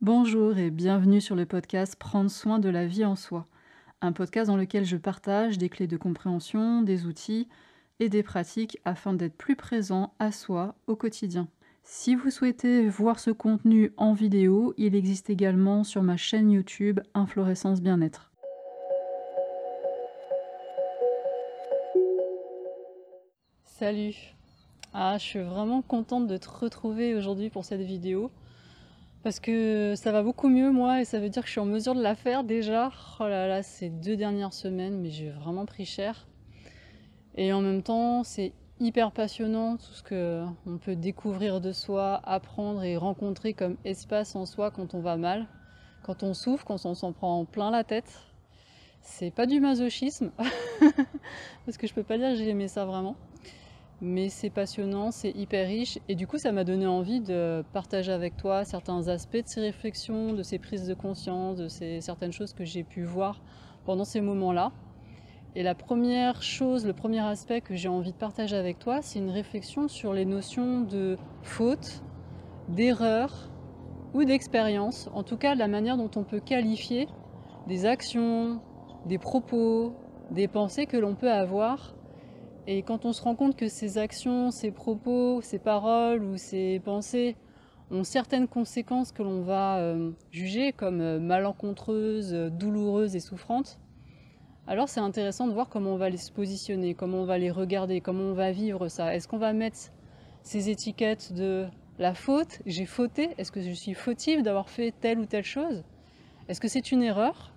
Bonjour et bienvenue sur le podcast Prendre soin de la vie en soi, un podcast dans lequel je partage des clés de compréhension, des outils et des pratiques afin d'être plus présent à soi au quotidien. Si vous souhaitez voir ce contenu en vidéo, il existe également sur ma chaîne YouTube Inflorescence Bien-être. Salut ah, Je suis vraiment contente de te retrouver aujourd'hui pour cette vidéo parce que ça va beaucoup mieux moi et ça veut dire que je suis en mesure de la faire déjà. Oh là là, ces deux dernières semaines, mais j'ai vraiment pris cher. Et en même temps, c'est hyper passionnant tout ce que on peut découvrir de soi, apprendre et rencontrer comme espace en soi quand on va mal, quand on souffre, quand on s'en prend plein la tête. C'est pas du masochisme, parce que je peux pas dire que j'ai aimé ça vraiment mais c'est passionnant, c'est hyper riche et du coup ça m'a donné envie de partager avec toi certains aspects de ces réflexions, de ces prises de conscience, de ces, certaines choses que j'ai pu voir pendant ces moments-là. Et la première chose, le premier aspect que j'ai envie de partager avec toi, c'est une réflexion sur les notions de faute, d'erreur ou d'expérience, en tout cas la manière dont on peut qualifier des actions, des propos, des pensées que l'on peut avoir et quand on se rend compte que ces actions, ces propos, ces paroles ou ces pensées ont certaines conséquences que l'on va euh, juger comme euh, malencontreuses, douloureuses et souffrantes, alors c'est intéressant de voir comment on va les positionner, comment on va les regarder, comment on va vivre ça. Est-ce qu'on va mettre ces étiquettes de la faute, j'ai fauté, est-ce que je suis fautive d'avoir fait telle ou telle chose? Est-ce que c'est une erreur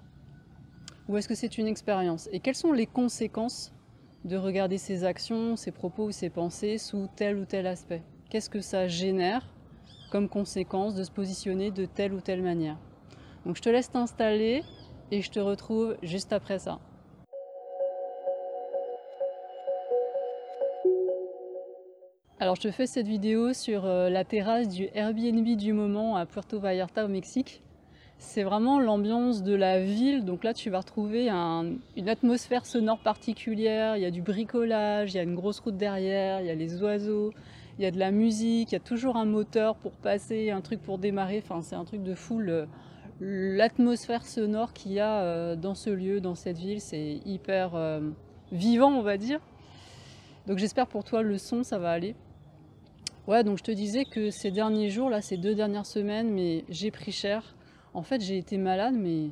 ou est-ce que c'est une expérience? Et quelles sont les conséquences de regarder ses actions, ses propos ou ses pensées sous tel ou tel aspect. Qu'est-ce que ça génère comme conséquence de se positionner de telle ou telle manière? Donc je te laisse t'installer et je te retrouve juste après ça. Alors je te fais cette vidéo sur euh, la terrasse du Airbnb du moment à Puerto Vallarta au Mexique c'est vraiment l'ambiance de la ville. Donc là, tu vas retrouver une atmosphère sonore particulière. Il y a du bricolage, il y a une grosse route derrière, il y a les oiseaux, il y a de la musique, il y a toujours un moteur pour passer, un truc pour démarrer. Enfin, c'est un truc de fou. L'atmosphère sonore qu'il y a euh, dans ce lieu, dans cette ville, c'est hyper euh, vivant, on va dire. Donc j'espère pour toi le son, ça va aller. Ouais, donc je te disais que ces derniers jours, là, ces deux dernières semaines, mais j'ai pris cher en fait, j'ai été malade, mais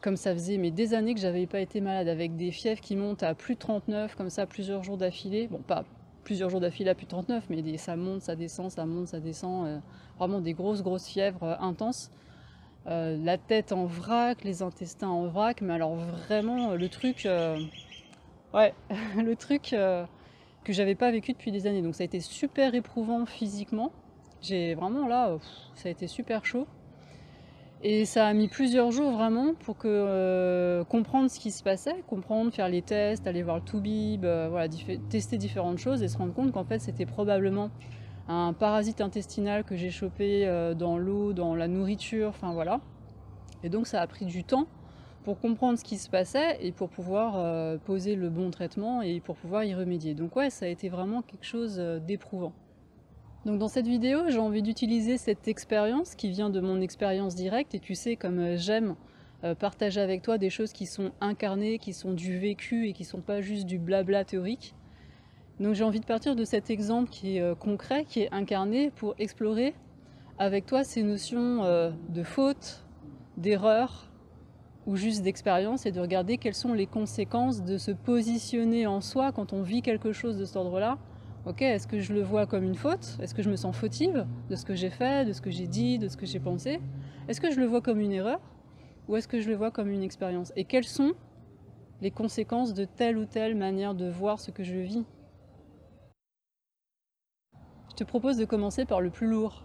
comme ça faisait mais des années que j'avais pas été malade, avec des fièvres qui montent à plus de 39, comme ça, plusieurs jours d'affilée. Bon, pas plusieurs jours d'affilée à plus de 39, mais ça monte, ça descend, ça monte, ça descend. Euh, vraiment des grosses, grosses fièvres euh, intenses. Euh, la tête en vrac, les intestins en vrac, mais alors vraiment le truc, ouais, le truc que j'avais pas vécu depuis des années. Donc ça a été super éprouvant physiquement. J'ai vraiment là, ça a été super chaud. Et ça a mis plusieurs jours vraiment pour que, euh, comprendre ce qui se passait, comprendre, faire les tests, aller voir le Toubib, euh, tester différentes choses et se rendre compte qu'en fait c'était probablement un parasite intestinal que j'ai chopé euh, dans l'eau, dans la nourriture, enfin voilà. Et donc ça a pris du temps pour comprendre ce qui se passait et pour pouvoir poser le bon traitement et pour pouvoir y remédier. Donc ouais, ça a été vraiment quelque chose d'éprouvant. Donc dans cette vidéo, j'ai envie d'utiliser cette expérience qui vient de mon expérience directe et tu sais comme euh, j'aime euh, partager avec toi des choses qui sont incarnées, qui sont du vécu et qui sont pas juste du blabla théorique. Donc j'ai envie de partir de cet exemple qui est euh, concret, qui est incarné pour explorer avec toi ces notions de faute, d'erreur ou juste d'expérience et de regarder quelles sont les conséquences de se positionner en soi quand on vit quelque chose de cet ordre-là Ok, est-ce que je le vois comme une faute? Est-ce que je me sens fautive de ce que j'ai fait, de ce que j'ai dit, de ce que j'ai pensé? Est-ce que je le vois comme une erreur Ou est-ce que je le vois comme une expérience? Et quelles sont les conséquences de telle ou telle manière de voir ce que je vis? Je te propose de commencer par le plus lourd,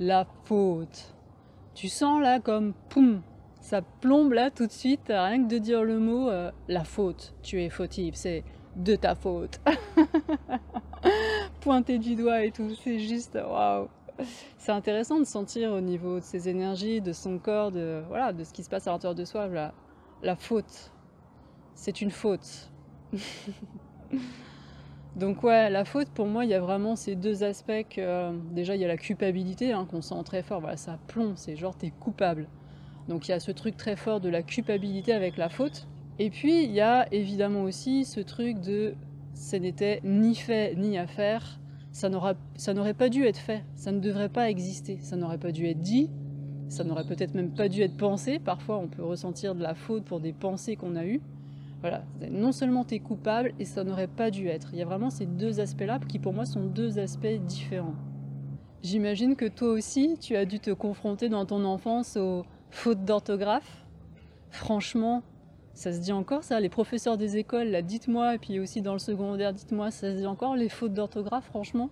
la faute. Tu sens là comme poum, ça plombe là tout de suite, rien que de dire le mot euh, la faute, tu es fautive, c'est de ta faute. Pointer du doigt et tout, c'est juste waouh. C'est intéressant de sentir au niveau de ses énergies, de son corps, de voilà, de ce qui se passe à l'intérieur de soi, la, la faute. C'est une faute. Donc ouais, la faute, pour moi, il y a vraiment ces deux aspects euh, déjà, il y a la culpabilité, hein, qu'on sent très fort, voilà, ça plombe, c'est genre, t'es coupable. Donc il y a ce truc très fort de la culpabilité avec la faute. Et puis, il y a évidemment aussi ce truc de, ce n'était ni fait ni à faire, ça n'aurait pas dû être fait, ça ne devrait pas exister, ça n'aurait pas dû être dit, ça n'aurait peut-être même pas dû être pensé. Parfois, on peut ressentir de la faute pour des pensées qu'on a eues. Voilà, non seulement tu es coupable et ça n'aurait pas dû être. Il y a vraiment ces deux aspects-là qui pour moi sont deux aspects différents. J'imagine que toi aussi, tu as dû te confronter dans ton enfance aux fautes d'orthographe. Franchement, ça se dit encore ça Les professeurs des écoles, là, dites-moi, et puis aussi dans le secondaire, dites-moi, ça se dit encore les fautes d'orthographe, franchement?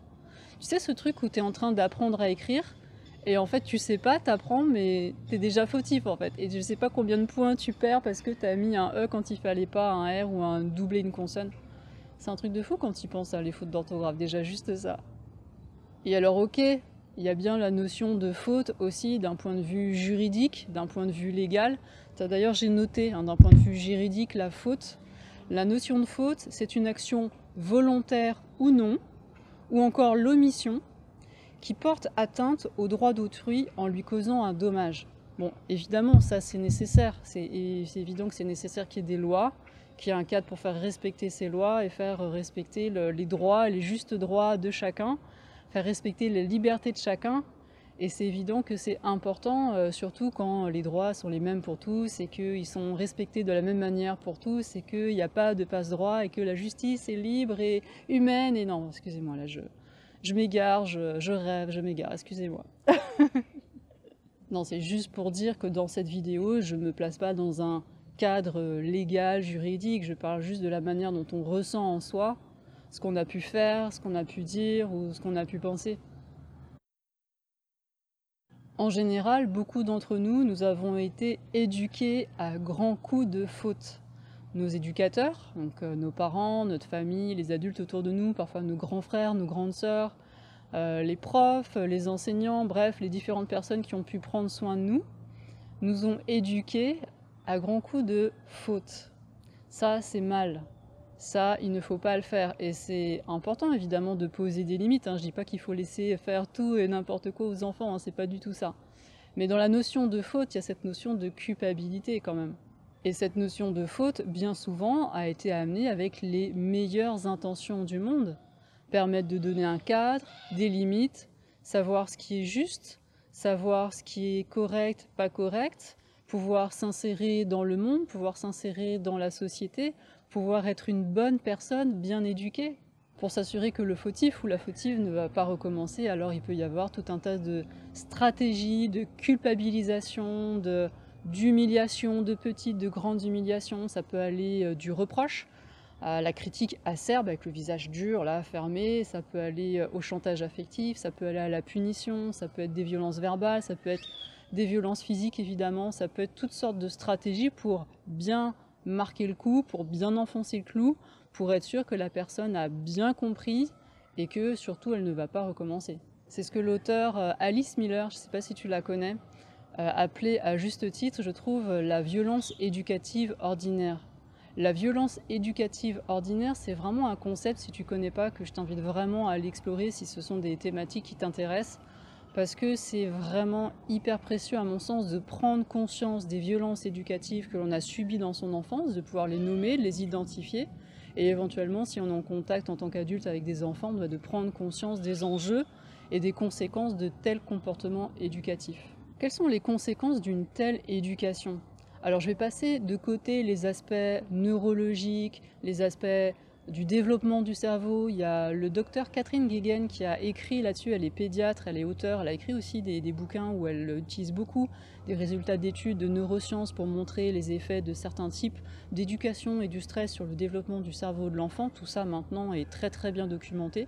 Tu sais ce truc où tu es en train d'apprendre à écrire et en fait, tu sais pas, t'apprends, mais t'es déjà fautif en fait. Et je sais pas combien de points tu perds parce que t'as mis un E quand il fallait pas, un R ou un doublé une consonne. C'est un truc de fou quand tu penses à les fautes d'orthographe, déjà juste ça. Et alors, ok, il y a bien la notion de faute aussi d'un point de vue juridique, d'un point de vue légal. D'ailleurs, j'ai noté hein, d'un point de vue juridique la faute. La notion de faute, c'est une action volontaire ou non, ou encore l'omission qui porte atteinte au droit d'autrui en lui causant un dommage. Bon, évidemment, ça c'est nécessaire. C'est évident que c'est nécessaire qu'il y ait des lois, qu'il y ait un cadre pour faire respecter ces lois et faire respecter les droits, les justes droits de chacun, faire respecter les libertés de chacun. Et c'est évident que c'est important, euh, surtout quand les droits sont les mêmes pour tous et qu'ils sont respectés de la même manière pour tous et qu'il n'y a pas de passe-droit et que la justice est libre et humaine. Et non, excusez-moi, là je, je m'égare, je, rêve, je m'égare, excusez-moi. non, c'est juste pour dire que dans cette vidéo, je ne me place pas dans un cadre légal, juridique, je parle juste de la manière dont on ressent en soi ce qu'on a pu faire, ce qu'on a pu dire ou ce qu'on a pu penser. En général, beaucoup d'entre nous, nous avons été éduqués à grands coups de faute nos éducateurs, donc euh, nos parents, notre famille, les adultes autour de nous, parfois nos grands frères, nos grandes sœurs, euh, les profs, les enseignants, bref, les différentes personnes qui ont pu prendre soin de nous, nous ont éduqués à grands coups de faute. Ça, c'est mal. Ça, il ne faut pas le faire. Et c'est important, évidemment, de poser des limites. Hein. Je ne dis pas qu'il faut laisser faire tout et n'importe quoi aux enfants, hein. c'est pas du tout ça. Mais dans la notion de faute, il y a cette notion de culpabilité quand même. Et cette notion de faute, bien souvent, a été amenée avec les meilleures intentions du monde. Permettre de donner un cadre, des limites, savoir ce qui est juste, savoir ce qui est correct, pas correct, pouvoir s'insérer dans le monde, pouvoir s'insérer dans la société, pouvoir être une bonne personne bien éduquée. Pour s'assurer que le fautif ou la fautive ne va pas recommencer, alors il peut y avoir tout un tas de stratégies, de culpabilisation, d'humiliation, de petites, de grandes humiliations. Ça peut aller euh, du reproche à la critique acerbe avec le visage dur, là, fermé. Ça peut aller euh, au chantage affectif, ça peut aller à la punition, ça peut être des violences verbales, ça peut être des violences physiques évidemment, ça peut être toutes sortes de stratégies pour bien marquer le coup, pour bien enfoncer le clou, pour être sûr que la personne a bien compris et que surtout elle ne va pas recommencer. C'est ce que l'auteur euh, Alice Miller, je ne sais pas si tu la connais, euh, appelée à juste titre, je trouve, la violence éducative ordinaire. La violence éducative ordinaire, c'est vraiment un concept, si tu connais pas, que je t'invite vraiment à l'explorer si ce sont des thématiques qui t'intéressent, parce que c'est vraiment hyper précieux, à mon sens, de prendre conscience des violences éducatives que l'on a subies dans son enfance, de pouvoir les nommer, les identifier, et éventuellement, si on est en contact en tant qu'adulte avec des enfants, de prendre conscience des enjeux et des conséquences de tels comportements éducatifs. Quelles sont les conséquences d'une telle éducation? Alors je vais passer de côté les aspects neurologiques, les aspects du développement du cerveau. Il y a le docteur Catherine Guéguen qui a écrit là-dessus, elle est pédiatre, elle est auteure, elle a écrit aussi des, bouquins où elle utilise beaucoup des résultats d'études de neurosciences pour montrer les effets de certains types d'éducation et du stress sur le développement du cerveau de l'enfant. Tout ça maintenant est très très bien documenté.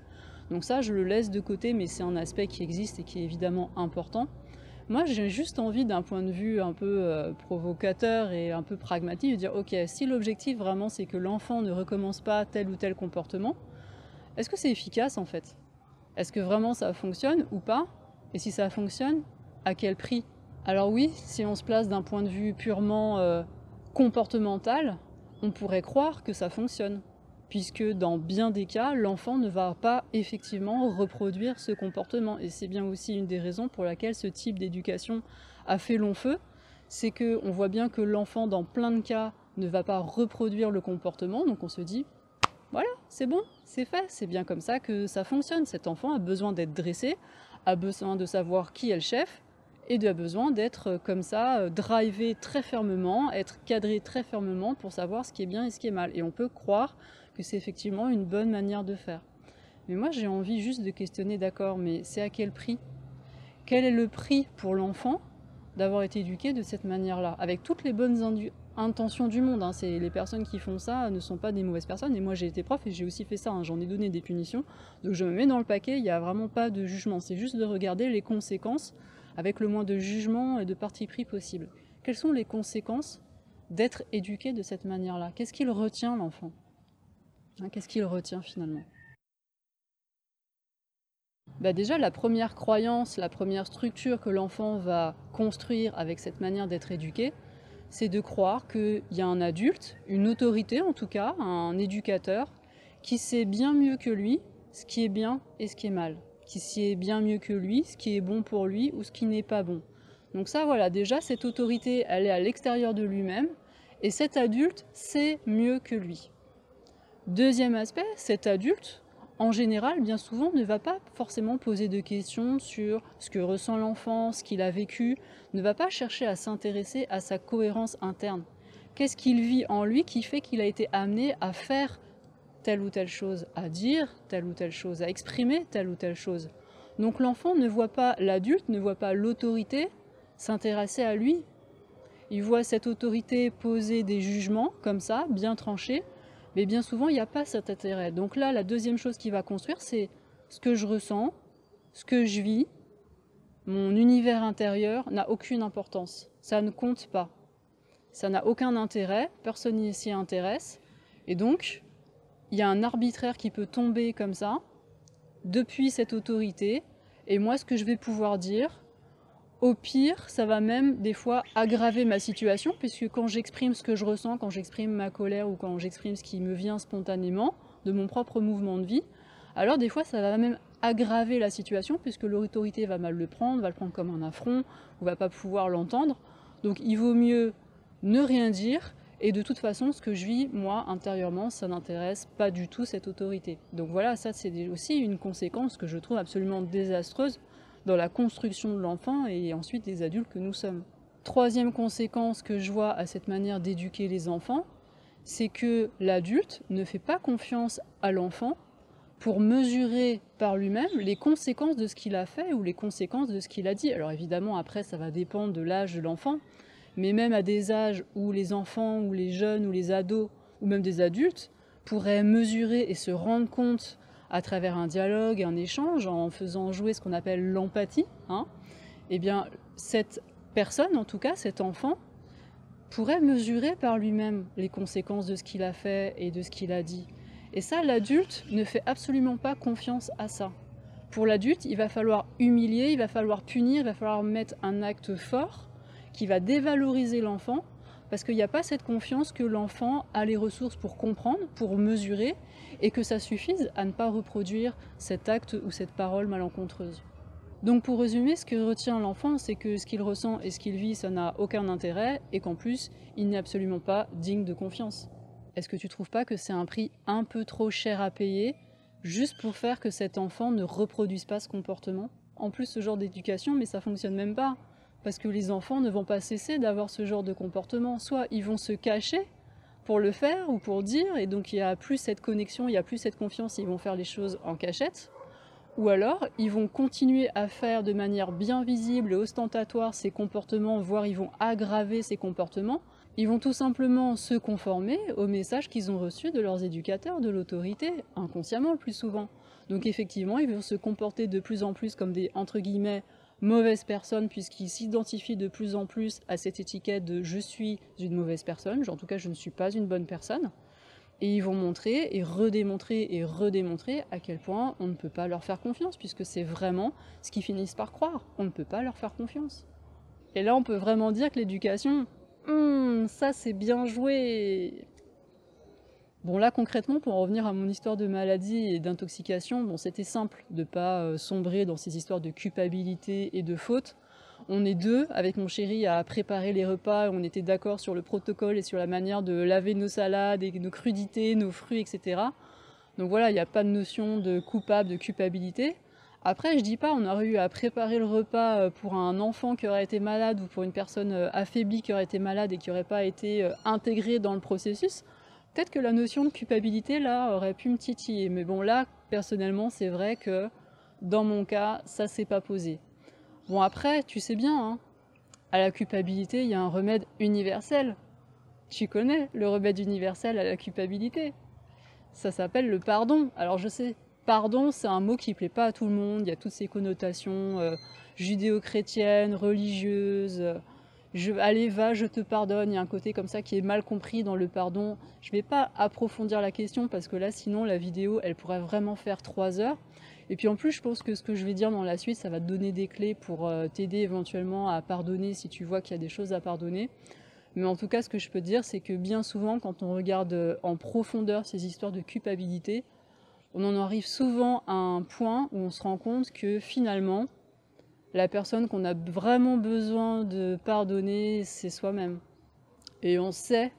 Donc ça, je le laisse de côté, mais c'est un aspect qui existe et qui est évidemment important. Moi, j'ai juste envie d'un point de vue un peu euh, provocateur et un peu pragmatique de dire, ok, si l'objectif vraiment c'est que l'enfant ne recommence pas tel ou tel comportement, est-ce que c'est efficace en fait? Est-ce que vraiment ça fonctionne ou pas? Et si ça fonctionne, à quel prix? Alors oui, si on se place d'un point de vue purement euh, comportemental, on pourrait croire que ça fonctionne. Puisque dans bien des cas, l'enfant ne va pas effectivement reproduire ce comportement. Et c'est bien aussi une des raisons pour laquelle ce type d'éducation a fait long feu, c'est qu'on voit bien que l'enfant, dans plein de cas, ne va pas reproduire le comportement, donc on se dit, voilà, c'est bon, c'est fait, c'est bien comme ça que ça fonctionne. Cet enfant a besoin d'être dressé, a besoin de savoir qui est le chef, et a besoin d'être comme ça, euh, drivé très fermement, être cadré très fermement pour savoir ce qui est bien et ce qui est mal. Et on peut croire que c'est effectivement une bonne manière de faire. Mais moi j'ai envie juste de questionner, d'accord, mais c'est à quel prix? Quel est le prix pour l'enfant d'avoir été éduqué de cette manière-là? Avec toutes les bonnes intentions du monde. Hein. C'est, les personnes qui font ça ne sont pas des mauvaises personnes. Et moi j'ai été prof et j'ai aussi fait ça. Hein. J'en ai donné des punitions. Donc je me mets dans le paquet, il n'y a vraiment pas de jugement. C'est juste de regarder les conséquences avec le moins de jugement et de parti pris possible. Quelles sont les conséquences d'être éduqué de cette manière-là? Qu'est-ce qu'il retient l'enfant? Qu'est-ce qu'il retient finalement? Bah Déjà, la première croyance, la première structure que l'enfant va construire avec cette manière d'être éduqué, c'est de croire qu'il y a un adulte, une autorité en tout cas, un éducateur, qui sait bien mieux que lui ce qui est bien et ce qui est mal, qui sait bien mieux que lui ce qui est bon pour lui ou ce qui n'est pas bon. Donc ça, voilà, déjà, cette autorité, elle est à l'extérieur de lui-même, et cet adulte sait mieux que lui. Deuxième aspect, cet adulte, en général, bien souvent, ne va pas forcément poser de questions sur ce que ressent l'enfant, ce qu'il a vécu, ne va pas chercher à s'intéresser à sa cohérence interne. Qu'est-ce qu'il vit en lui qui fait qu'il a été amené à faire telle ou telle chose, à dire telle ou telle chose, à exprimer telle ou telle chose? Donc l'enfant ne voit pas l'adulte, ne voit pas l'autorité s'intéresser à lui. Il voit cette autorité poser des jugements comme ça, bien tranchés, mais bien souvent, il n'y a pas cet intérêt. Donc là, la deuxième chose qu'il va construire, c'est ce que je ressens, ce que je vis, mon univers intérieur n'a aucune importance. Ça ne compte pas. Ça n'a aucun intérêt, personne n'y s'y intéresse. Et donc, il y a un arbitraire qui peut tomber comme ça, depuis cette autorité. Et moi, ce que je vais pouvoir dire, au pire, ça va même des fois aggraver ma situation, puisque quand j'exprime ce que je ressens, quand j'exprime ma colère ou quand j'exprime ce qui me vient spontanément de mon propre mouvement de vie, alors des fois ça va même aggraver la situation, puisque l'autorité va mal le prendre, va le prendre comme un affront, ou va pas pouvoir l'entendre. Donc il vaut mieux ne rien dire, et de toute façon, ce que je vis, moi, intérieurement, ça n'intéresse pas du tout cette autorité. Donc voilà, ça c'est aussi une conséquence que je trouve absolument désastreuse dans la construction de l'enfant et ensuite des adultes que nous sommes. Troisième conséquence que je vois à cette manière d'éduquer les enfants, c'est que l'adulte ne fait pas confiance à l'enfant pour mesurer par lui-même les conséquences de ce qu'il a fait ou les conséquences de ce qu'il a dit. Alors évidemment, après, ça va dépendre de l'âge de l'enfant, mais même à des âges où les enfants ou les jeunes ou les ados ou même des adultes pourraient mesurer et se rendre compte à travers un dialogue, un échange, en faisant jouer ce qu'on appelle l'empathie, hein, eh bien, cette personne, en tout cas, cet enfant, pourrait mesurer par lui-même les conséquences de ce qu'il a fait et de ce qu'il a dit. Et ça, l'adulte ne fait absolument pas confiance à ça. Pour l'adulte, il va falloir humilier, il va falloir punir, il va falloir mettre un acte fort qui va dévaloriser l'enfant parce qu'il n'y a pas cette confiance que l'enfant a les ressources pour comprendre, pour mesurer, et que ça suffise à ne pas reproduire cet acte ou cette parole malencontreuse. Donc pour résumer, ce que retient l'enfant, c'est que ce qu'il ressent et ce qu'il vit, ça n'a aucun intérêt, et qu'en plus, il n'est absolument pas digne de confiance. Est-ce que tu trouves pas que c'est un prix un peu trop cher à payer, juste pour faire que cet enfant ne reproduise pas ce comportement? En plus, ce genre d'éducation, mais ça fonctionne même pas parce que les enfants ne vont pas cesser d'avoir ce genre de comportement. Soit ils vont se cacher pour le faire ou pour dire, et donc il n'y a plus cette connexion, il n'y a plus cette confiance, ils vont faire les choses en cachette. Ou alors, ils vont continuer à faire de manière bien visible et ostentatoire ces comportements, voire ils vont aggraver ces comportements. Ils vont tout simplement se conformer aux messages qu'ils ont reçus de leurs éducateurs, de l'autorité, inconsciemment le plus souvent. Donc effectivement, ils vont se comporter de plus en plus comme des, entre guillemets, mauvaise personne puisqu'il s'identifie de plus en plus à cette étiquette de je suis une mauvaise personne, en tout cas je ne suis pas une bonne personne. Et ils vont montrer et redémontrer et redémontrer à quel point on ne peut pas leur faire confiance, puisque c'est vraiment ce qu'ils finissent par croire. On ne peut pas leur faire confiance. Et là, on peut vraiment dire que l'éducation, hum, ça c'est bien joué. Bon là concrètement, pour en revenir à mon histoire de maladie et d'intoxication, bon c'était simple de pas euh, sombrer dans ces histoires de culpabilité et de faute. On est deux avec mon chéri à préparer les repas, on était d'accord sur le protocole et sur la manière de laver nos salades et nos crudités, nos fruits, etc. Donc voilà, il n'y a pas de notion de coupable, de culpabilité. Après, je dis pas, on aurait eu à préparer le repas euh, pour un enfant qui aurait été malade ou pour une personne euh, affaiblie qui aurait été malade et qui n'aurait pas été intégrée dans le processus peut-être que la notion de culpabilité, là, aurait pu me titiller. Mais bon, là, personnellement, c'est vrai que dans mon cas, ça s'est pas posé. Bon, après, tu sais bien, hein, à la culpabilité, il y a un remède universel. Tu connais le remède universel à la culpabilité. Ça s'appelle le pardon. Alors je sais, pardon, c'est un mot qui plaît pas à tout le monde. Il y a toutes ces connotations euh, judéo-chrétiennes, religieuses. Je, allez, va, je te pardonne. Il y a un côté comme ça qui est mal compris dans le pardon. Je ne vais pas approfondir la question parce que là, sinon, la vidéo, elle pourrait vraiment faire trois heures. Et puis en plus, je pense que ce que je vais dire dans la suite, ça va te donner des clés pour euh, t'aider éventuellement à pardonner si tu vois qu'il y a des choses à pardonner. Mais en tout cas, ce que je peux dire, c'est que bien souvent, quand on regarde euh, en profondeur ces histoires de culpabilité, on en arrive souvent à un point où on se rend compte que finalement, la personne qu'on a vraiment besoin de pardonner, c'est soi-même. Et on sait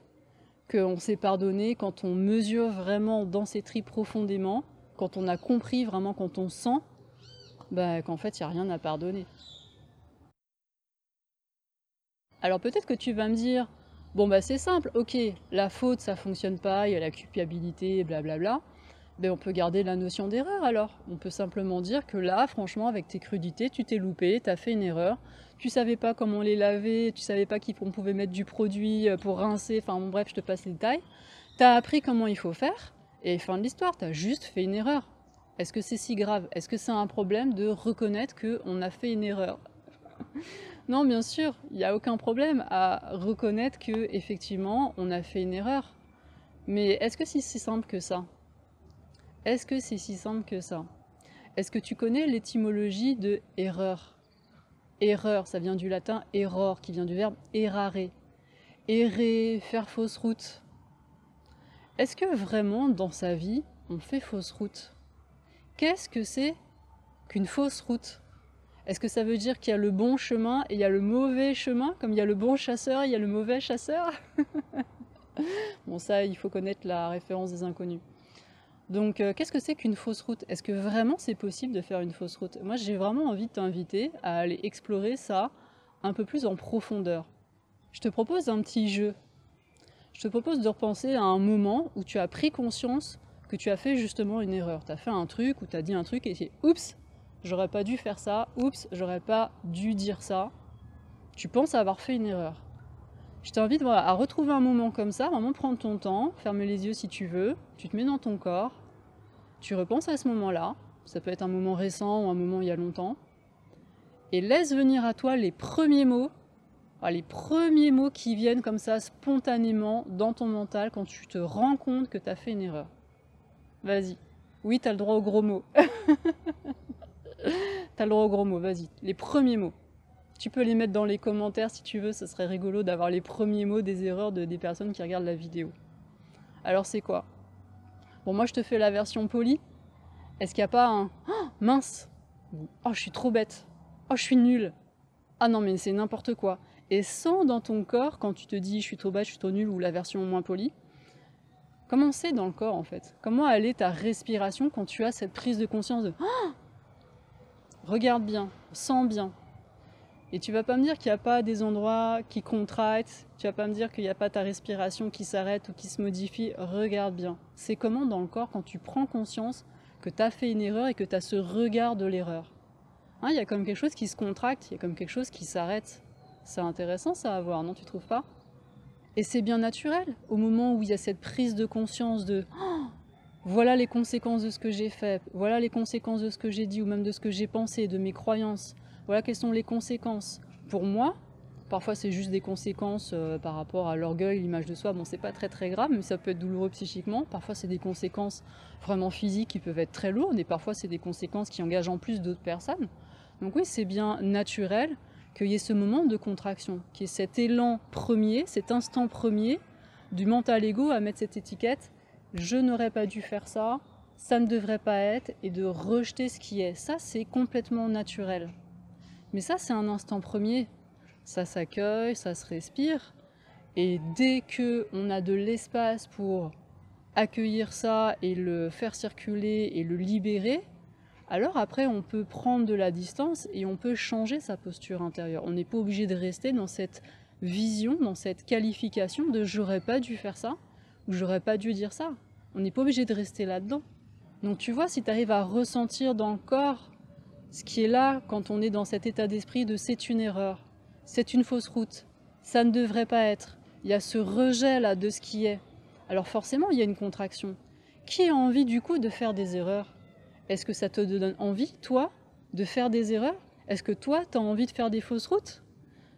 qu'on s'est pardonné quand on mesure vraiment dans ses tripes profondément, quand on a compris vraiment, quand on sent bah, qu'en fait, il n'y a rien à pardonner. Alors peut-être que tu vas me dire, bon bah c'est simple, ok, la faute ça fonctionne pas, il y a la culpabilité, blablabla ben on peut garder la notion d'erreur alors. On peut simplement dire que là, franchement, avec tes crudités, tu t'es loupé, tu as fait une erreur, tu savais pas comment les laver, tu savais pas qu'on pouvait mettre du produit euh, pour rincer, enfin bon, bref, je te passe les détails. Tu as appris comment il faut faire, et fin de l'histoire, tu as juste fait une erreur. Est-ce que c'est si grave? Est-ce que c'est un problème de reconnaître qu'on a fait une erreur? Non, bien sûr, il n'y a aucun problème à reconnaître que effectivement on a fait une erreur. Mais est-ce que c'est si simple que ça? Est-ce que c'est si simple que ça? Est-ce que tu connais l'étymologie de erreur? Erreur, ça vient du latin error, qui vient du verbe errare. Errer, faire fausse route. Est-ce que vraiment dans sa vie, on fait fausse route? Qu'est-ce que c'est qu'une fausse route? Est-ce que ça veut dire qu'il y a le bon chemin et il y a le mauvais chemin, comme il y a le bon chasseur et il y a le mauvais chasseur? Bon ça, il faut connaître la référence des inconnus. Donc, euh, qu'est-ce que c'est qu'une fausse route? Est-ce que vraiment c'est possible de faire une fausse route? Moi, j'ai vraiment envie de t'inviter à aller explorer ça un peu plus en profondeur. Je te propose un petit jeu. Je te propose de repenser à un moment où tu as pris conscience que tu as fait justement une erreur. Tu as fait un truc ou tu as dit un truc et tu oups, j'aurais pas dû faire ça, oups, j'aurais pas dû dire ça. Tu penses avoir fait une erreur. Je t'invite à retrouver un moment comme ça, vraiment prendre ton temps, fermer les yeux si tu veux, tu te mets dans ton corps, tu repenses à ce moment-là, ça peut être un moment récent ou un moment il y a longtemps, et laisse venir à toi les premiers mots, ah, les premiers mots qui viennent comme ça spontanément dans ton mental quand tu te rends compte que tu as fait une erreur. Vas-y. Oui, tu as le droit aux gros mots. tu as le droit aux gros mots, vas-y. Les premiers mots. Tu peux les mettre dans les commentaires si tu veux, ce serait rigolo d'avoir les premiers mots des erreurs de, des personnes qui regardent la vidéo. Alors c'est quoi? Bon, moi je te fais la version polie. Est-ce qu'il n'y a pas un oh, mince Oh, je suis trop bête. Oh, je suis nulle. Ah non, mais c'est n'importe quoi. Et sans dans ton corps, quand tu te dis je suis trop bête, je suis trop nulle ou la version moins polie, comment c'est dans le corps en fait? Comment elle est ta respiration quand tu as cette prise de conscience de oh Regarde bien, sens bien, et tu vas pas me dire qu'il n'y a pas des endroits qui contractent, tu vas pas me dire qu'il n'y a pas ta respiration qui s'arrête ou qui se modifie. Regarde bien. C'est comment dans le corps quand tu prends conscience que tu as fait une erreur et que tu as ce regard de l'erreur. Hein, il y a comme quelque chose qui se contracte, il y a comme quelque chose qui s'arrête. C'est intéressant ça à voir, non Tu trouves pas? Et c'est bien naturel au moment où il y a cette prise de conscience de oh, voilà les conséquences de ce que j'ai fait, voilà les conséquences de ce que j'ai dit ou même de ce que j'ai pensé, de mes croyances voilà quelles sont les conséquences. Pour moi, parfois c'est juste des conséquences euh, par rapport à l'orgueil, l'image de soi. Bon, c'est pas très très grave, mais ça peut être douloureux psychiquement. Parfois c'est des conséquences vraiment physiques qui peuvent être très lourdes, et parfois c'est des conséquences qui engagent en plus d'autres personnes. Donc oui, c'est bien naturel qu'il y ait ce moment de contraction, qu'il y ait cet élan premier, cet instant premier du mental ego à mettre cette étiquette je n'aurais pas dû faire ça, ça ne devrait pas être, et de rejeter ce qui est. Ça, c'est complètement naturel. Mais ça, c'est un instant premier. Ça s'accueille, ça se respire. Et dès que on a de l'espace pour accueillir ça et le faire circuler et le libérer, alors après on peut prendre de la distance et on peut changer sa posture intérieure. On n'est pas obligé de rester dans cette vision, dans cette qualification de j'aurais pas dû faire ça ou j'aurais pas dû dire ça. On n'est pas obligé de rester là-dedans. Donc tu vois, si tu arrives à ressentir dans le corps ce qui est là quand on est dans cet état d'esprit de c'est une erreur, c'est une fausse route, ça ne devrait pas être, il y a ce rejet là de ce qui est, alors forcément il y a une contraction. Qui a envie du coup de faire des erreurs? Est-ce que ça te donne envie, toi, de faire des erreurs? Est-ce que toi, tu as envie de faire des fausses routes?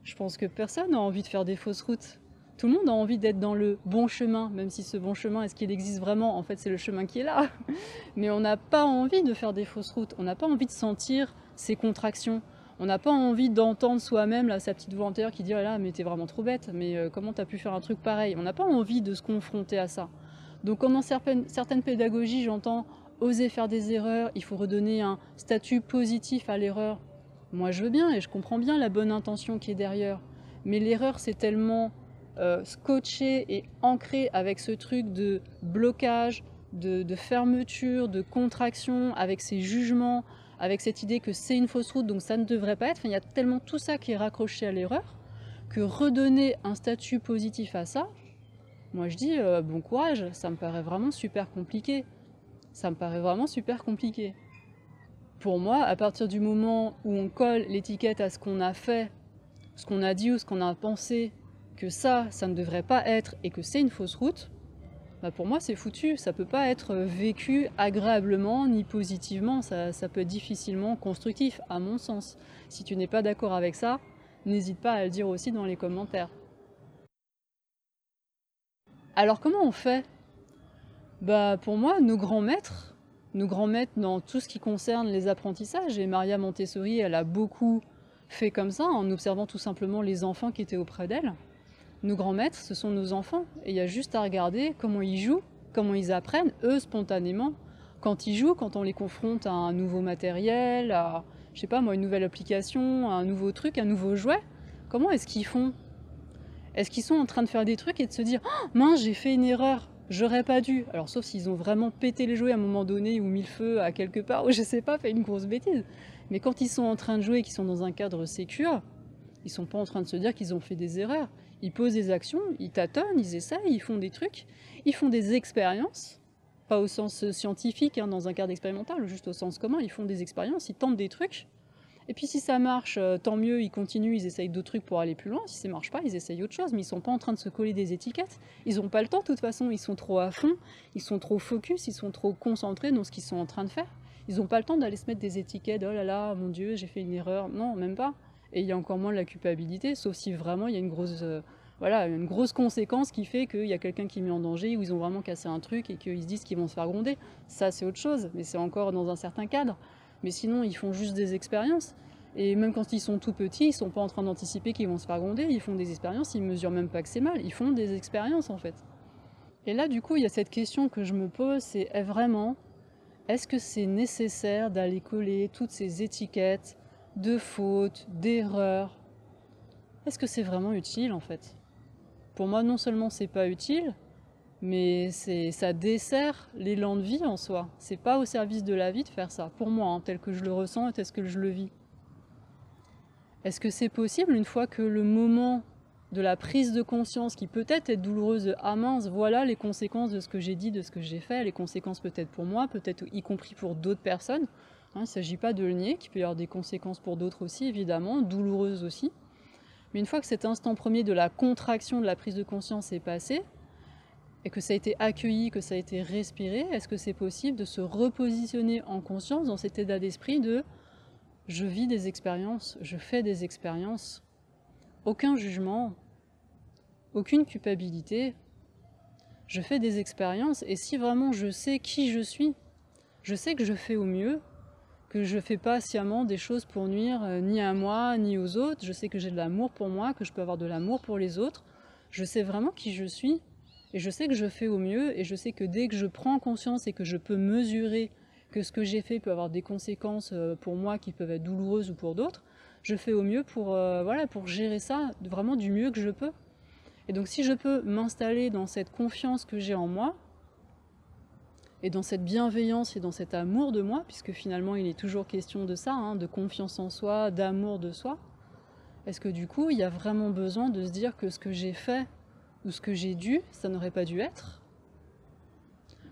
Je pense que personne n'a envie de faire des fausses routes. Tout le monde a envie d'être dans le bon chemin, même si ce bon chemin, est-ce qu'il existe vraiment? En fait, c'est le chemin qui est là. Mais on n'a pas envie de faire des fausses routes, on n'a pas envie de sentir ces contractions. On n'a pas envie d'entendre soi-même sa petite voix intérieure qui dit ah là mais t'es vraiment trop bête, mais euh, comment t'as pu faire un truc pareil? On n'a pas envie de se confronter à ça. Donc dans certaines, certaines pédagogies, j'entends oser faire des erreurs, il faut redonner un statut positif à l'erreur. Moi je veux bien et je comprends bien la bonne intention qui est derrière. Mais l'erreur c'est tellement euh, scotché et ancré avec ce truc de blocage, de, fermeture, de contraction, avec ces jugements, avec cette idée que c'est une fausse route, donc ça ne devrait pas être. il y a tellement tout ça qui est raccroché à l'erreur que redonner un statut positif à ça, moi je dis euh, bon courage, ça me paraît vraiment super compliqué. Ça me paraît vraiment super compliqué. Pour moi, à partir du moment où on colle l'étiquette à ce qu'on a fait, ce qu'on a dit ou ce qu'on a pensé, que ça, ça ne devrait pas être et que c'est une fausse route, bah pour moi c'est foutu. Ça peut pas être vécu agréablement ni positivement. Ça, ça peut être difficilement constructif, à mon sens. Si tu n'es pas d'accord avec ça, n'hésite pas à le dire aussi dans les commentaires. Alors comment on fait? Bah pour moi, nos grands maîtres, nos grands maîtres dans tout ce qui concerne les apprentissages, et Maria Montessori, elle a beaucoup fait comme ça en observant tout simplement les enfants qui étaient auprès d'elle. Nos grands maîtres, ce sont nos enfants. Et il y a juste à regarder comment ils jouent, comment ils apprennent, eux, spontanément. Quand ils jouent, quand on les confronte à un nouveau matériel, à, je sais pas moi, une nouvelle application, à un nouveau truc, un nouveau jouet, comment est-ce qu'ils font? Est-ce qu'ils sont en train de faire des trucs et de se dire oh, mince, j'ai fait une erreur, j'aurais pas dû Alors, sauf s'ils ont vraiment pété les jouets à un moment donné ou mis le feu à quelque part, ou je sais pas, fait une grosse bêtise. Mais quand ils sont en train de jouer et qu'ils sont dans un cadre sécure, ils sont pas en train de se dire qu'ils ont fait des erreurs. Ils posent des actions, ils tâtonnent, ils essayent, ils font des trucs, ils font des expériences, pas au sens scientifique, hein, dans un cadre expérimental, juste au sens commun, ils font des expériences, ils tentent des trucs. Et puis si ça marche, euh, tant mieux, ils continuent, ils essayent d'autres trucs pour aller plus loin. Si ça marche pas, ils essayent autre chose, mais ils sont pas en train de se coller des étiquettes. Ils n'ont pas le temps de toute façon, ils sont trop à fond, ils sont trop focus, ils sont trop concentrés dans ce qu'ils sont en train de faire. Ils n'ont pas le temps d'aller se mettre des étiquettes, oh là là, mon Dieu, j'ai fait une erreur. Non, même pas. Et il y a encore moins de la culpabilité, sauf si vraiment il y a une grosse, euh, voilà, une grosse conséquence qui fait qu'il y a quelqu'un qui est mis en danger, ou ils ont vraiment cassé un truc et qu'ils se disent qu'ils vont se faire gronder. Ça, c'est autre chose, mais c'est encore dans un certain cadre. Mais sinon, ils font juste des expériences. Et même quand ils sont tout petits, ils sont pas en train d'anticiper qu'ils vont se faire gronder, ils font des expériences, ils mesurent même pas que c'est mal, ils font des expériences en fait. Et là, du coup, il y a cette question que je me pose, c'est est vraiment, est-ce que c'est nécessaire d'aller coller toutes ces étiquettes de fautes, d'erreurs. Est-ce que c'est vraiment utile en fait? Pour moi, non seulement c'est pas utile, mais ça dessert l'élan de vie en soi. C'est pas au service de la vie de faire ça, pour moi, hein, tel que je le ressens et tel que je le vis. Est-ce que c'est possible une fois que le moment de la prise de conscience qui peut-être est douloureuse de ah mince, voilà les conséquences de ce que j'ai dit, de ce que j'ai fait, les conséquences peut-être pour moi, peut-être y compris pour d'autres personnes, il ne s'agit pas de le nier, qu'il peut y avoir des conséquences pour d'autres aussi, évidemment, douloureuses aussi. Mais une fois que cet instant premier de la contraction de la prise de conscience est passé, et que ça a été accueilli, que ça a été respiré, est-ce que c'est possible de se repositionner en conscience dans cet état d'esprit de je vis des expériences, je fais des expériences, aucun jugement, aucune culpabilité, je fais des expériences, et si vraiment je sais qui je suis, je sais que je fais au mieux, que je fais pas sciemment des choses pour nuire euh, ni à moi ni aux autres. Je sais que j'ai de l'amour pour moi, que je peux avoir de l'amour pour les autres. Je sais vraiment qui je suis. Et je sais que je fais au mieux, et je sais que dès que je prends conscience et que je peux mesurer que ce que j'ai fait peut avoir des conséquences euh, pour moi qui peuvent être douloureuses ou pour d'autres, je fais au mieux pour, euh, voilà, pour gérer ça vraiment du mieux que je peux. Et donc si je peux m'installer dans cette confiance que j'ai en moi, et dans cette bienveillance et dans cet amour de moi, puisque finalement il est toujours question de ça, hein, de confiance en soi, d'amour de soi, est-ce que du coup il y a vraiment besoin de se dire que ce que j'ai fait ou ce que j'ai dû, ça n'aurait pas dû être?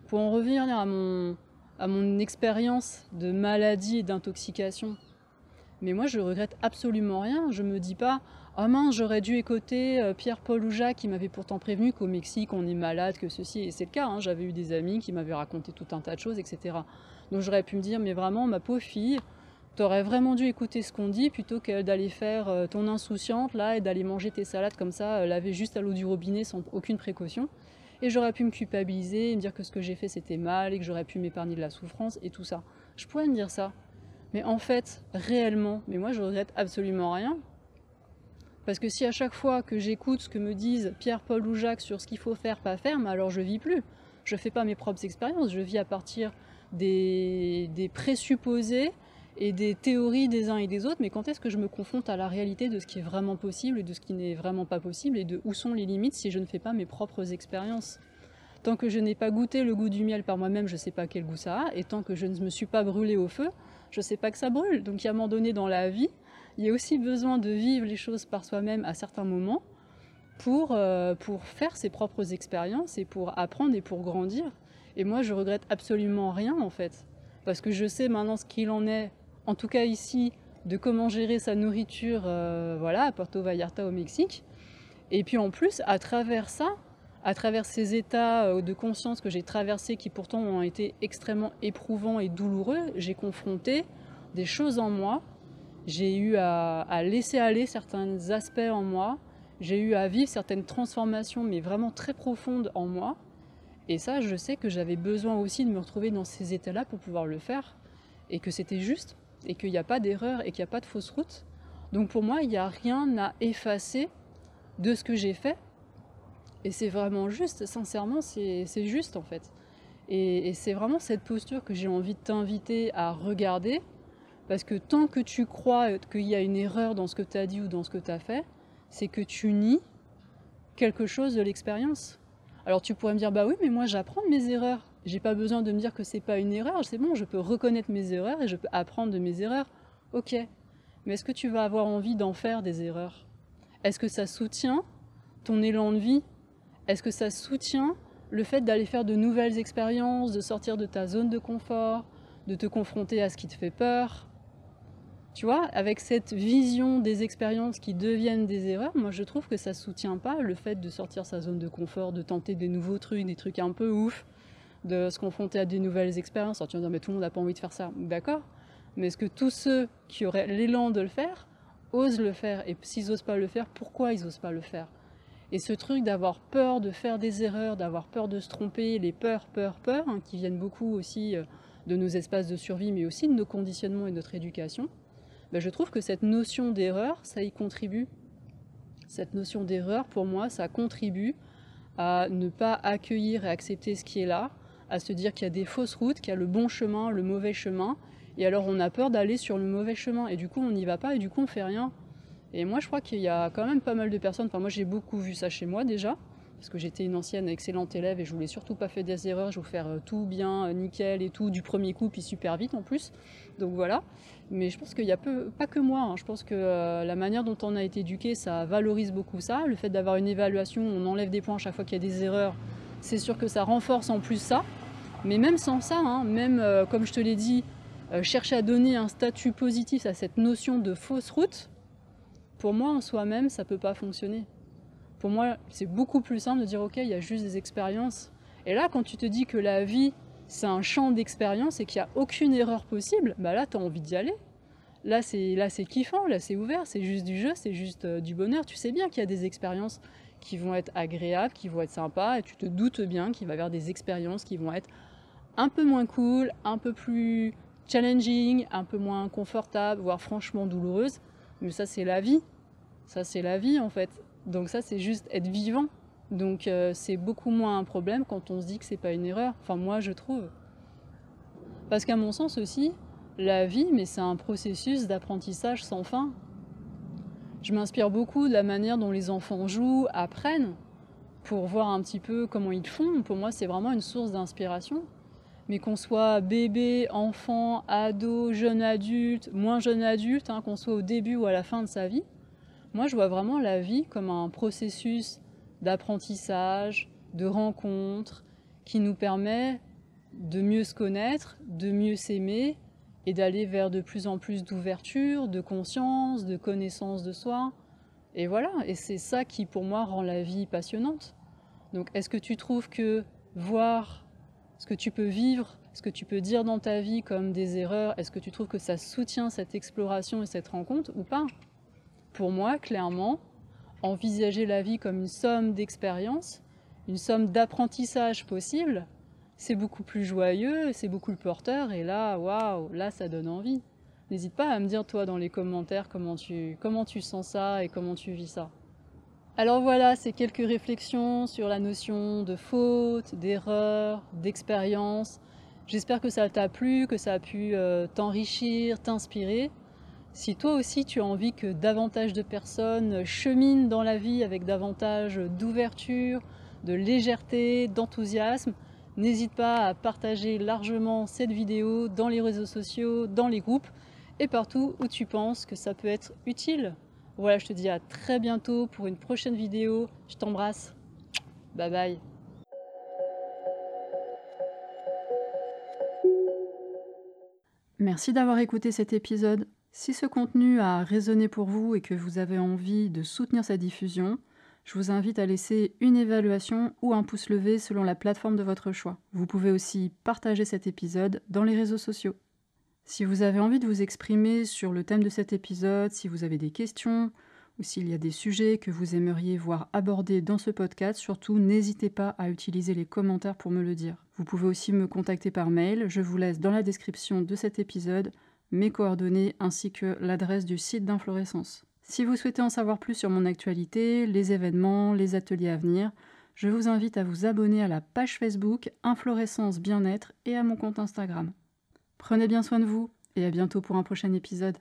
Pour en revenir à mon, à mon expérience de maladie et d'intoxication, mais moi je regrette absolument rien, je me dis pas ah mince, j'aurais dû écouter euh, Pierre-Paul ou Jacques qui m'avait pourtant prévenu qu'au Mexique on est malade, que ceci, et c'est le cas, hein. j'avais eu des amis qui m'avaient raconté tout un tas de choses, etc. Donc j'aurais pu me dire, mais vraiment, ma pauvre fille, t'aurais vraiment dû écouter ce qu'on dit plutôt que d'aller faire euh, ton insouciante là et d'aller manger tes salades comme ça, euh, laver juste à l'eau du robinet sans aucune précaution. Et j'aurais pu me culpabiliser et me dire que ce que j'ai fait c'était mal et que j'aurais pu m'épargner de la souffrance et tout ça. Je pourrais me dire ça. Mais en fait, réellement, mais moi je regrette absolument rien. Parce que si à chaque fois que j'écoute ce que me disent Pierre, Paul ou Jacques sur ce qu'il faut faire, pas faire, mais alors je vis plus. Je fais pas mes propres expériences, je vis à partir des, présupposés et des théories des uns et des autres, mais quand est-ce que je me confronte à la réalité de ce qui est vraiment possible et de ce qui n'est vraiment pas possible et de où sont les limites si je ne fais pas mes propres expériences? Tant que je n'ai pas goûté le goût du miel par moi-même, je ne sais pas quel goût ça a, et tant que je ne me suis pas brûlé au feu, je sais pas que ça brûle. Donc a un moment donné dans la vie, il y a aussi besoin de vivre les choses par soi-même à certains moments pour, euh, pour faire ses propres expériences et pour apprendre et pour grandir. Et moi, je regrette absolument rien en fait, parce que je sais maintenant ce qu'il en est, en tout cas ici, de comment gérer sa nourriture euh, voilà, à Puerto Vallarta au Mexique. Et puis en plus, à travers ça, à travers ces états euh, de conscience que j'ai traversés, qui pourtant ont été extrêmement éprouvants et douloureux, j'ai confronté des choses en moi j'ai eu à, laisser aller certains aspects en moi, j'ai eu à vivre certaines transformations, mais vraiment très profondes en moi. Et ça, je sais que j'avais besoin aussi de me retrouver dans ces états-là pour pouvoir le faire, et que c'était juste, et qu'il n'y a pas d'erreur, et qu'il n'y a pas de fausse route. Donc pour moi, il n'y a rien à effacer de ce que j'ai fait. Et c'est vraiment juste, sincèrement, c'est juste en fait. et c'est vraiment cette posture que j'ai envie de t'inviter à regarder, parce que tant que tu crois qu'il y a une erreur dans ce que tu as dit ou dans ce que tu as fait, c'est que tu nies quelque chose de l'expérience. Alors tu pourrais me dire, bah oui, mais moi j'apprends de mes erreurs. J'ai pas besoin de me dire que c'est pas une erreur, c'est bon, je peux reconnaître mes erreurs et je peux apprendre de mes erreurs. Ok. Mais est-ce que tu vas avoir envie d'en faire des erreurs? Est-ce que ça soutient ton élan de vie? Est-ce que ça soutient le fait d'aller faire de nouvelles expériences, de sortir de ta zone de confort, de te confronter à ce qui te fait peur, tu vois, avec cette vision des expériences qui deviennent des erreurs, moi je trouve que ça soutient pas le fait de sortir sa zone de confort, de tenter des nouveaux trucs, des trucs un peu ouf, de se confronter à des nouvelles expériences. Alors tu vas dire, mais tout le monde n'a pas envie de faire ça. D'accord? Mais est-ce que tous ceux qui auraient l'élan de le faire osent le faire? Et s'ils osent pas le faire, pourquoi ils osent pas le faire? Et ce truc d'avoir peur de faire des erreurs, d'avoir peur de se tromper, les peurs, peurs, peurs, hein, qui viennent beaucoup aussi euh, de nos espaces de survie, mais aussi de nos conditionnements et de notre éducation, ben, je trouve que cette notion d'erreur, ça y contribue. Cette notion d'erreur, pour moi, ça contribue à ne pas accueillir et accepter ce qui est là, à se dire qu'il y a des fausses routes, qu'il y a le bon chemin, le mauvais chemin, et alors on a peur d'aller sur le mauvais chemin, et du coup on n'y va pas, et du coup on fait rien. Et moi je crois qu'il y a quand même pas mal de personnes, enfin moi j'ai beaucoup vu ça chez moi déjà, parce que j'étais une ancienne excellente élève et je voulais surtout pas faire des erreurs, je voulais faire euh, tout bien, euh, nickel et tout, du premier coup, puis super vite en plus. Donc voilà. Mais je pense qu'il n'y a peu, pas que moi, hein. je pense que euh, la manière dont on a été éduqué, ça valorise beaucoup ça. Le fait d'avoir une évaluation, on enlève des points à chaque fois qu'il y a des erreurs, c'est sûr que ça renforce en plus ça. Mais même sans ça, hein, même comme je te l'ai dit, chercher à donner un statut positif à cette notion de fausse route, pour moi en soi-même, ça peut pas fonctionner. Pour moi, c'est beaucoup plus simple de dire ok, il y a juste des expériences. Et là, quand tu te dis que la vie, c'est un champ d'expérience et qu'il n'y a aucune erreur possible, bah là, tu as envie d'y aller. Là, c'est là, c'est kiffant, là, c'est ouvert, c'est juste du jeu, c'est juste euh, du bonheur. Tu sais bien qu'il y a des expériences qui vont être agréables, qui vont être sympas, et tu te doutes bien qu'il va y avoir des expériences qui vont être un peu moins cool, un peu plus challenging, un peu moins confortable, voire franchement douloureuses. Mais ça, c'est la vie. Ça, c'est la vie, en fait. Donc ça, c'est juste être vivant. Donc euh, c'est beaucoup moins un problème quand on se dit que c'est pas une erreur. Enfin moi je trouve. Parce qu'à mon sens aussi, la vie, mais c'est un processus d'apprentissage sans fin. Je m'inspire beaucoup de la manière dont les enfants jouent, apprennent, pour voir un petit peu comment ils font. Pour moi, c'est vraiment une source d'inspiration. Mais qu'on soit bébé, enfant, ado, jeune adulte, moins jeune adulte, hein, qu'on soit au début ou à la fin de sa vie, moi je vois vraiment la vie comme un processus d'apprentissage, de rencontre, qui nous permet de mieux se connaître, de mieux s'aimer et d'aller vers de plus en plus d'ouverture, de conscience, de connaissance de soi. Et voilà, et c'est ça qui pour moi rend la vie passionnante. Donc est-ce que tu trouves que voir ce que tu peux vivre, ce que tu peux dire dans ta vie comme des erreurs, est-ce que tu trouves que ça soutient cette exploration et cette rencontre ou pas? Pour moi, clairement, envisager la vie comme une somme d'expériences, une somme d'apprentissage possible, c'est beaucoup plus joyeux, c'est beaucoup plus porteur, et là, waouh, là, ça donne envie. N'hésite pas à me dire, toi, dans les commentaires, comment tu, comment tu sens ça et comment tu vis ça. Alors voilà, c'est quelques réflexions sur la notion de faute, d'erreur, d'expérience. J'espère que ça t'a plu, que ça a pu euh, t'enrichir, t'inspirer. Si toi aussi tu as envie que davantage de personnes cheminent dans la vie avec davantage d'ouverture, de légèreté, d'enthousiasme, n'hésite pas à partager largement cette vidéo dans les réseaux sociaux, dans les groupes et partout où tu penses que ça peut être utile. Voilà, je te dis à très bientôt pour une prochaine vidéo. Je t'embrasse. Bye bye. Merci d'avoir écouté cet épisode. Si ce contenu a résonné pour vous et que vous avez envie de soutenir sa diffusion, je vous invite à laisser une évaluation ou un pouce levé selon la plateforme de votre choix. Vous pouvez aussi partager cet épisode dans les réseaux sociaux. Si vous avez envie de vous exprimer sur le thème de cet épisode, si vous avez des questions ou s'il y a des sujets que vous aimeriez voir abordés dans ce podcast, surtout n'hésitez pas à utiliser les commentaires pour me le dire. Vous pouvez aussi me contacter par mail, je vous laisse dans la description de cet épisode mes coordonnées ainsi que l'adresse du site d'Inflorescence. Si vous souhaitez en savoir plus sur mon actualité, les événements, les ateliers à venir, je vous invite à vous abonner à la page Facebook Inflorescence Bien-être et à mon compte Instagram. Prenez bien soin de vous et à bientôt pour un prochain épisode.